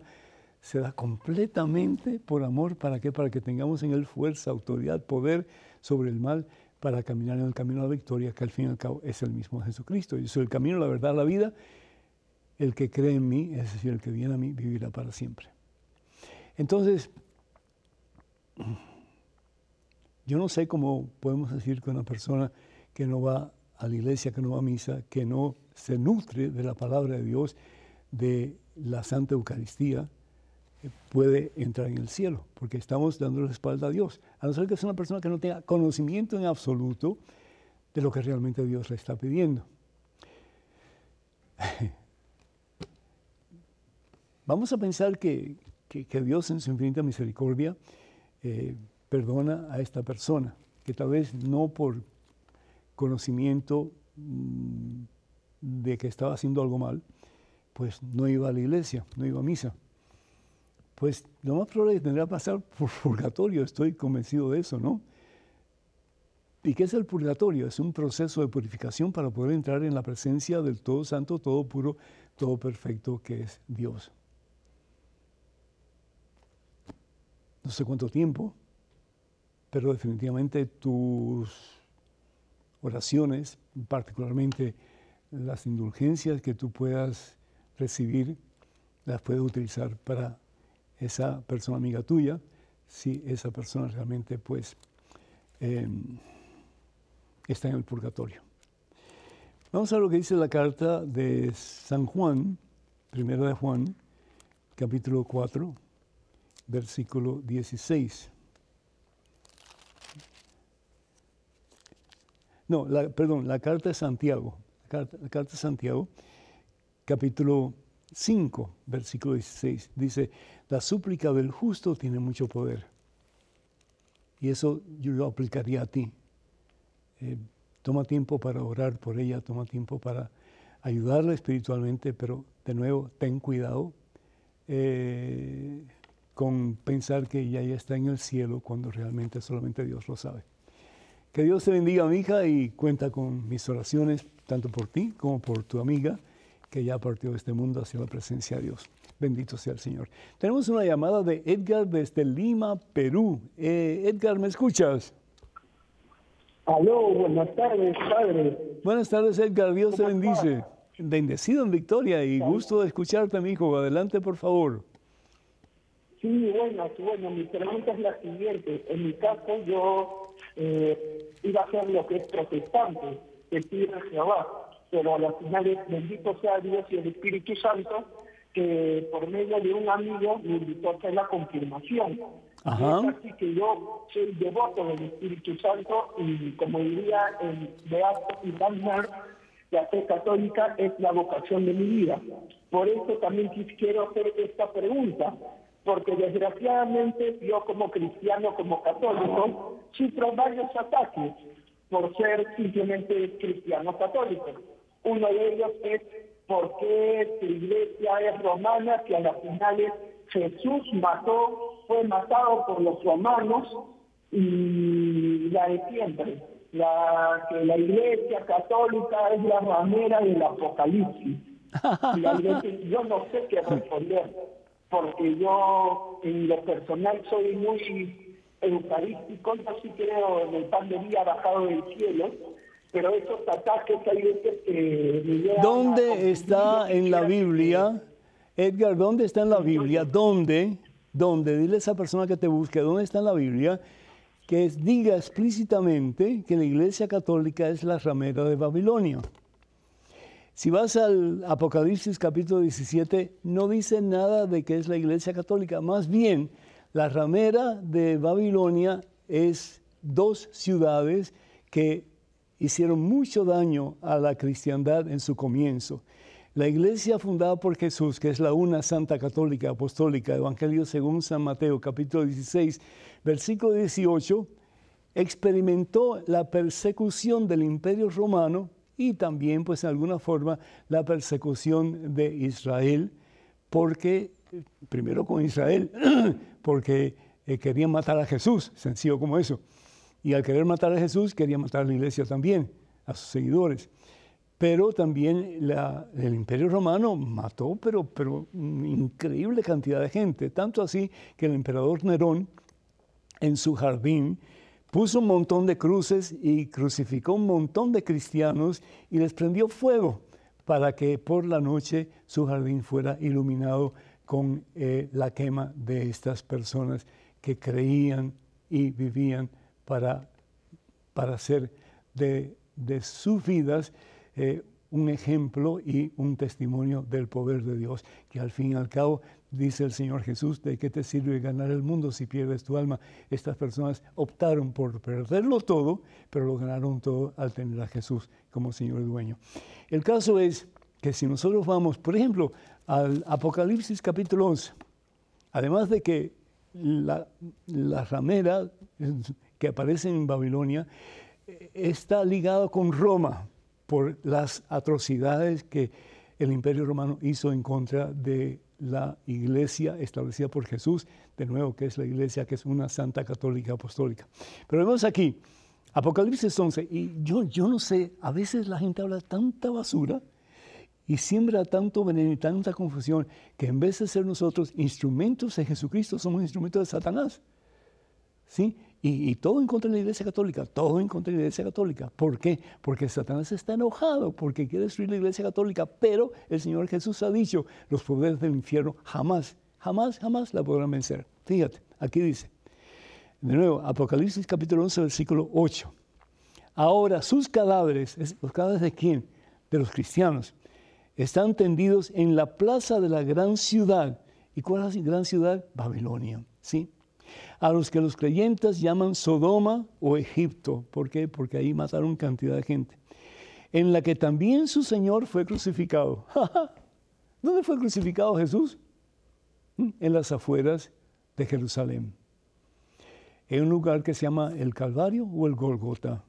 se da completamente por amor. ¿Para qué? Para que tengamos en él fuerza, autoridad, poder sobre el mal, para caminar en el camino de la victoria, que al fin y al cabo es el mismo Jesucristo. Y es el camino, la verdad, la vida. el que cree en mí, es decir, el que viene a mí, vivirá para siempre. Entonces, yo no sé cómo podemos decir que una persona que no va a la iglesia, que no va a misa, que no se nutre de la palabra de Dios, de la Santa Eucaristía, puede entrar en el cielo, porque estamos dando la espalda a Dios. A no ser que sea una persona que no tenga conocimiento en absoluto de lo que realmente Dios le está pidiendo. Vamos a pensar que, Dios en su infinita misericordia eh, perdona a esta persona, que tal vez no por conocimiento mm, de que estaba haciendo algo mal, pues no iba a la iglesia, no iba a misa. Pues lo más probable es que tendría que pasar por purgatorio, estoy convencido de eso, ¿no? ¿Y qué es el purgatorio? Es un proceso de purificación para poder entrar en la presencia del todo santo, todo puro, todo perfecto que es Dios. No sé cuánto tiempo, pero definitivamente tus oraciones, particularmente las indulgencias que tú puedas recibir, las puedes utilizar para esa persona amiga tuya, si esa persona realmente pues em, está en el purgatorio. Vamos a lo que dice la carta de San Juan, primera de Juan, capítulo 4, versículo 16. No, perdón, la carta de Santiago, la carta, de Santiago, capítulo 5, versículo 16, dice, la súplica del justo tiene mucho poder. Y eso yo lo aplicaría a ti. Eh, toma tiempo para orar por ella, toma tiempo para ayudarla espiritualmente, pero de nuevo, ten cuidado eh, con pensar que ella ya está en el cielo cuando realmente solamente Dios lo sabe. Que Dios te bendiga, mi hija, y cuenta con mis oraciones, tanto por ti como por tu amiga, que ya partió de este mundo hacia la presencia de Dios. Bendito sea el Señor. Tenemos una llamada de Edgar desde Lima, Perú. Eh, Edgar, ¿me escuchas? Aló, buenas tardes, padre. Buenas tardes, Edgar. Dios te bendice. Bendecido en victoria y gusto de escucharte, mi hijo. Adelante, por favor. Sí, bueno, bueno, mi pregunta es la siguiente. En mi caso, yo eh, iba a ser lo que es protestante, el de Jehová, pero a las finales, bendito sea Dios y el Espíritu Santo, que por medio de un amigo me invitó a hacer la confirmación. Ajá. Es así que yo soy devoto del Espíritu Santo y como diría el Beato y Wagner, la fe católica es la vocación de mi vida. Por eso también quiero hacer esta pregunta porque desgraciadamente yo como cristiano, como católico, sufro varios ataques por ser simplemente cristiano católico. Uno de ellos es por qué tu iglesia es romana, que a las finales Jesús mató, fue matado por los romanos y la de siempre, la, que la iglesia católica es la ramera del apocalipsis. yo no sé qué responder porque yo en lo personal soy muy eucarístico, yo sí creo en el pan de día bajado del cielo, pero esos ataques hay veces que ¿Dónde está en la Biblia, Edgar, dónde está en la Biblia? ¿Dónde? ¿Dónde? Dile a esa persona que te busque, ¿dónde está en la Biblia? Que diga explícitamente que la Iglesia Católica es la ramera de Babilonia. Si vas al Apocalipsis capítulo 17, no dice nada de que es la Iglesia Católica. Más bien, la ramera de Babilonia es dos ciudades que hicieron mucho daño a la cristiandad en su comienzo. La iglesia fundada por Jesús, que es la una santa católica apostólica, Evangelio según San Mateo, capítulo 16, versículo 18, experimentó la persecución del imperio romano y también, pues, en alguna forma, la persecución de Israel, porque, primero con Israel, porque eh, querían matar a Jesús, sencillo como eso. Y al querer matar a Jesús, querían matar a la iglesia también, a sus seguidores. Pero también el imperio romano mató, pero, pero una increíble cantidad de gente, tanto así que el emperador Nerón, en su jardín, puso un montón de cruces y crucificó un montón de cristianos y les prendió fuego para que por la noche su jardín fuera iluminado con eh, la quema de estas personas que creían y vivían para, para hacer de, sus vidas eh, un ejemplo y un testimonio del poder de Dios, que al fin y al cabo, dice el Señor Jesús, ¿de qué te sirve ganar el mundo si pierdes tu alma? Estas personas optaron por perderlo todo, pero lo ganaron todo al tener a Jesús como Señor dueño. El caso es que si nosotros vamos, por ejemplo, al Apocalipsis capítulo 11, además de que la, ramera que aparece en Babilonia eh, está ligada con Roma por las atrocidades que el imperio romano hizo en contra de la iglesia establecida por Jesús, de nuevo que es la iglesia que es una santa católica apostólica. Pero vemos aquí, Apocalipsis 11, y yo, yo no sé, a veces la gente habla tanta basura y siembra tanto veneno y tanta confusión que en vez de ser nosotros instrumentos de Jesucristo, somos instrumentos de Satanás. ¿Sí? Y, todo en contra de la Iglesia Católica, todo en contra de la Iglesia Católica. ¿Por qué? Porque Satanás está enojado, porque quiere destruir la Iglesia Católica, pero el Señor Jesús ha dicho, los poderes del infierno jamás, jamás, jamás la podrán vencer. Fíjate, aquí dice, de nuevo, Apocalipsis capítulo 11, versículo 8. Ahora sus cadáveres, ¿los cadáveres de quién? De los cristianos, están tendidos en la plaza de la gran ciudad. ¿Y cuál es la gran ciudad? Babilonia, ¿sí? A los que los creyentes llaman Sodoma o Egipto. ¿Por qué? Porque ahí mataron cantidad de gente. En la que también su Señor fue crucificado. ¿Dónde fue crucificado Jesús? Mm, en las afueras de Jerusalén. En un lugar que se llama el Calvario o el Golgota.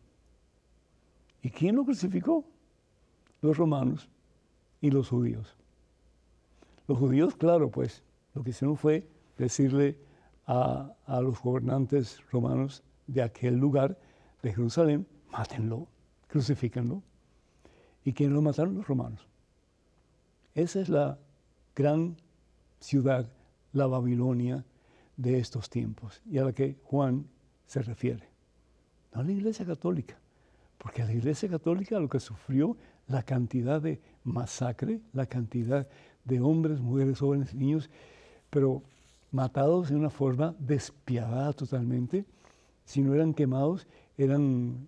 ¿Y quién lo crucificó? Los romanos y los judíos. Los judíos, claro, pues lo que hicieron fue decirle a, los gobernantes romanos de aquel lugar, de Jerusalén, mátenlo, crucifíquenlo. ¿Y quiénes lo mataron? Los romanos. Esa es la gran ciudad, la Babilonia de estos tiempos y a la que Juan se refiere. No a la Iglesia Católica, porque a la Iglesia Católica lo que sufrió la cantidad de masacre, la cantidad de hombres, mujeres, jóvenes, niños, pero matados de una forma despiadada totalmente. Si no eran quemados, eran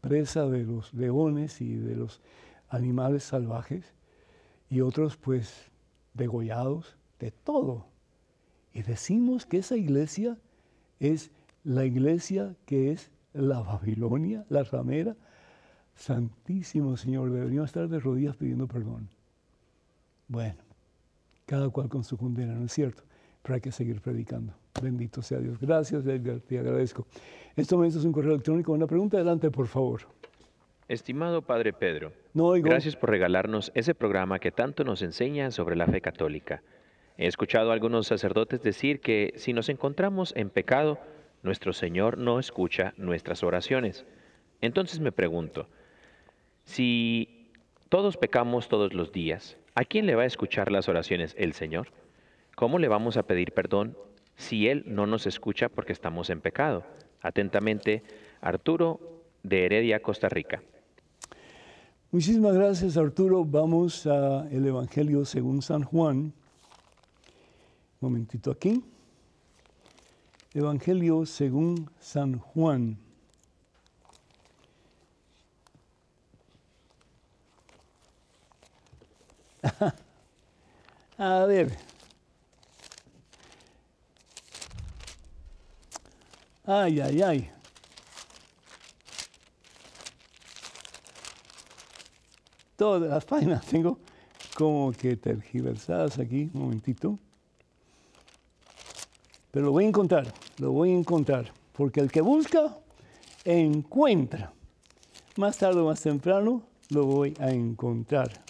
presa de los leones y de los animales salvajes, y otros pues degollados, de todo. Y decimos que esa iglesia es la iglesia que es la Babilonia, la ramera, Santísimo Señor, deberíamos estar de rodillas pidiendo perdón. Bueno, cada cual con su condena, ¿no es cierto? Pero hay que seguir predicando. Bendito sea Dios. Gracias, Edgar, te agradezco. Este momento es un correo electrónico. Una pregunta, adelante, por favor. Estimado Padre Pedro, no gracias por regalarnos ese programa que tanto nos enseña sobre la fe católica. He escuchado a algunos sacerdotes decir que si nos encontramos en pecado, nuestro Señor no escucha nuestras oraciones. Entonces me pregunto, si todos pecamos todos los días, ¿a quién le va a escuchar las oraciones el Señor? ¿Cómo le vamos a pedir perdón si Él no nos escucha porque estamos en pecado? Atentamente, Arturo de Heredia, Costa Rica. Muchísimas gracias, Arturo. Vamos al Evangelio según San Juan. Un momentito aquí. Evangelio según San Juan. A ver. Ay, ay, ay. Todas las páginas tengo como que tergiversadas aquí, un momentito. Pero lo voy a encontrar, lo voy a encontrar, porque el que busca, encuentra. Más tarde o más temprano lo voy a encontrar.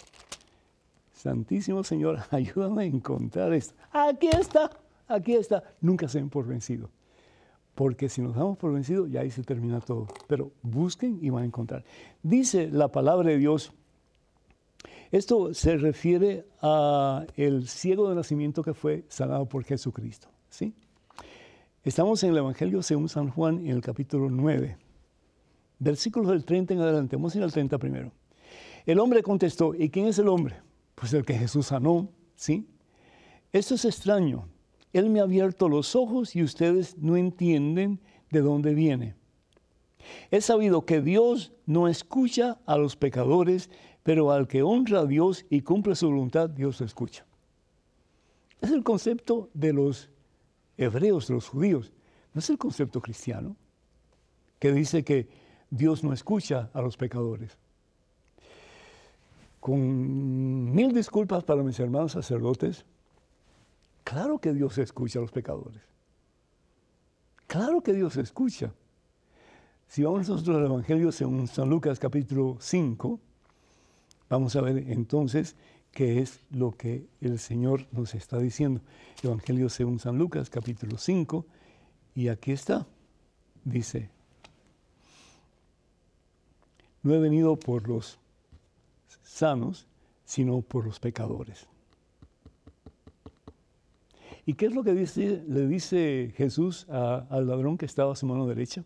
Santísimo Señor, ayúdame a encontrar esto. Aquí está, aquí está. Nunca se den por vencido. Porque si nos damos por vencido, ya ahí se termina todo. Pero busquen y van a encontrar. Dice la palabra de Dios. Esto se refiere a el ciego de nacimiento que fue sanado por Jesucristo. ¿sí? Estamos en el Evangelio según San Juan, en el capítulo 9, versículos del 30 en adelante. Vamos a ir al 30 primero. El hombre contestó, ¿y quién es el hombre? Pues el que Jesús sanó, ¿sí? Esto es extraño. Él me ha abierto los ojos y ustedes no entienden de dónde viene. He sabido que Dios no escucha a los pecadores, pero al que honra a Dios y cumple su voluntad, Dios lo escucha. Es el concepto de los hebreos, de los judíos. No es el concepto cristiano, que dice que Dios no escucha a los pecadores. Con mil disculpas para mis hermanos sacerdotes, claro que Dios escucha a los pecadores. Claro que Dios escucha. Si vamos nosotros al Evangelio según San Lucas capítulo 5, vamos a ver entonces qué es lo que el Señor nos está diciendo. Evangelio según San Lucas capítulo 5, y aquí está, dice, no he venido por los sanos, sino por los pecadores. ¿Y qué es lo que le dice Jesús al ladrón que estaba a su mano derecha?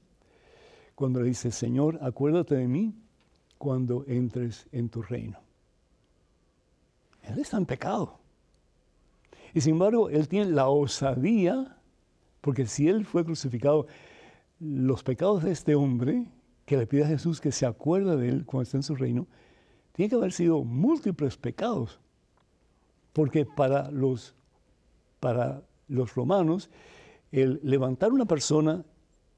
cuando le dice, Señor, acuérdate de mí cuando entres en tu reino. Él está en pecado. Y sin embargo, él tiene la osadía, porque si él fue crucificado, los pecados de este hombre, que le pide a Jesús que se acuerde de él cuando está en su reino, tiene que haber sido múltiples pecados. Porque para los, para los romanos, el levantar una persona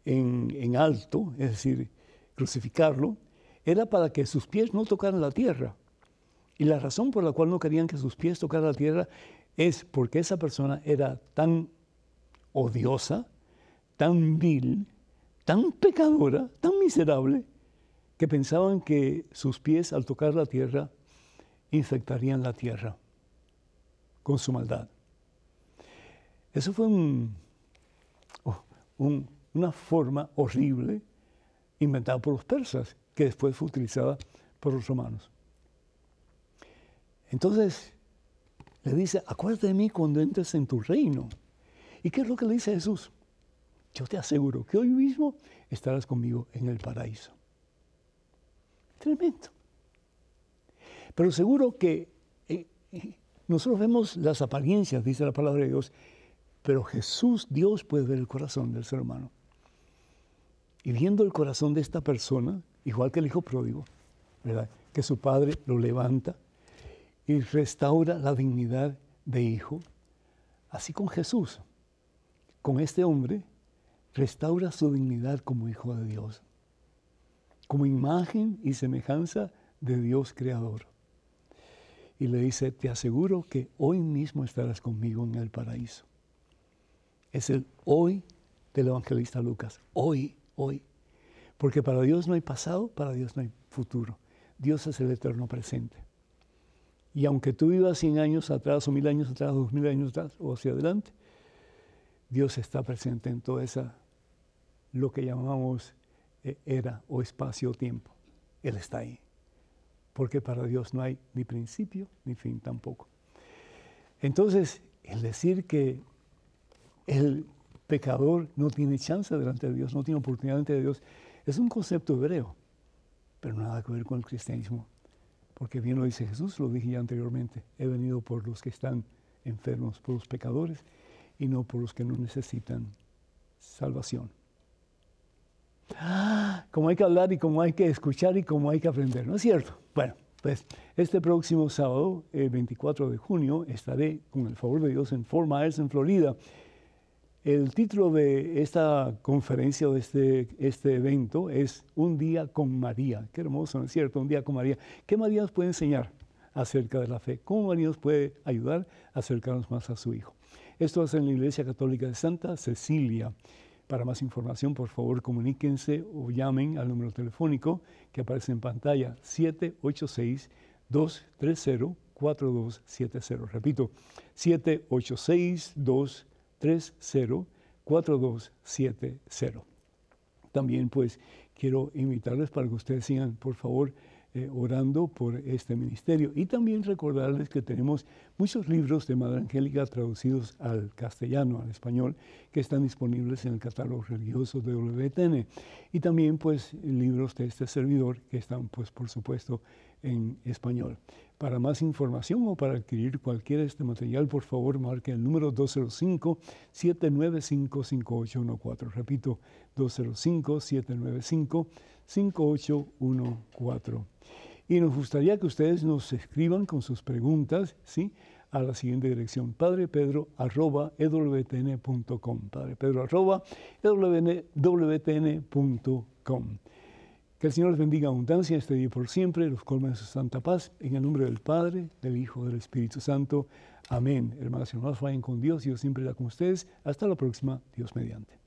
en, alto, es decir, crucificarlo, era para que sus pies no tocaran la tierra. Y la razón por la cual no querían que sus pies tocaran la tierra es porque esa persona era tan odiosa, tan vil, tan pecadora, tan miserable, que pensaban que sus pies al tocar la tierra infectarían la tierra con su maldad. Eso fue oh, un, una forma horrible inventada por los persas, que después fue utilizada por los romanos. Entonces, le dice, acuérdate de mí cuando entres en tu reino. ¿Y qué es lo que le dice Jesús? Yo te aseguro que hoy mismo estarás conmigo en el paraíso. Tremendo. Pero seguro que eh, nosotros vemos las apariencias, dice la palabra de Dios, pero Jesús, Dios puede ver el corazón del ser humano. Y viendo el corazón de esta persona, igual que el hijo pródigo, ¿verdad? que su padre lo levanta y restaura la dignidad de hijo, así con Jesús, con este hombre, restaura su dignidad como hijo de Dios, como imagen y semejanza de Dios creador. Y le dice, te aseguro que hoy mismo estarás conmigo en el paraíso. Es el hoy del evangelista Lucas, hoy hoy. Porque para Dios no hay pasado, para Dios no hay futuro. Dios es el eterno presente. Y aunque tú vivas 100 años atrás, o mil años atrás, o dos mil años atrás, o hacia adelante, Dios está presente en toda esa, lo que llamamos eh, era o espacio-tiempo. Él está ahí. Porque para Dios no hay ni principio ni fin tampoco. Entonces, el decir que el pecador no tiene chance delante de Dios, no tiene oportunidad delante de Dios, es un concepto hebreo, pero nada que ver con el cristianismo. Porque bien lo dice Jesús, lo dije ya anteriormente, he venido por los que están enfermos, por los pecadores, y no por los que no necesitan salvación. Como hay que hablar y como hay que escuchar y como hay que aprender, ¿no es cierto? Bueno, pues este próximo sábado, el 24 de junio, estaré con el favor de Dios en Fort Myers, en Florida, el título de esta conferencia de este, este evento es Un día con María. Qué hermoso, ¿no es cierto? Un día con María. ¿Qué María nos puede enseñar acerca de la fe? ¿Cómo María nos puede ayudar a acercarnos más a su Hijo? Esto es en la Iglesia Católica de Santa Cecilia. Para más información, por favor, comuníquense o llamen al número telefónico que aparece en pantalla 786-230-4270. Repito, 786 230 304270. También pues quiero invitarles para que ustedes sigan por favor eh, orando por este ministerio y también recordarles que tenemos muchos libros de Madre Angélica traducidos al castellano, al español, que están disponibles en el catálogo religioso de WTN y también pues libros de este servidor que están pues por supuesto en español. Para más información o para adquirir cualquier este material, por favor, marque el número 205-795-5814. Repito, 205-795-5814. Y nos gustaría que ustedes nos escriban con sus preguntas, ¿sí? A la siguiente dirección, padrepedro arroba Que el Señor les bendiga abundancia este día por siempre, los colme de su santa paz, en el nombre del Padre, del Hijo, del Espíritu Santo. Amén. Hermanos y hermanos, vayan con Dios, Dios siempre está con ustedes. Hasta la próxima, Dios mediante.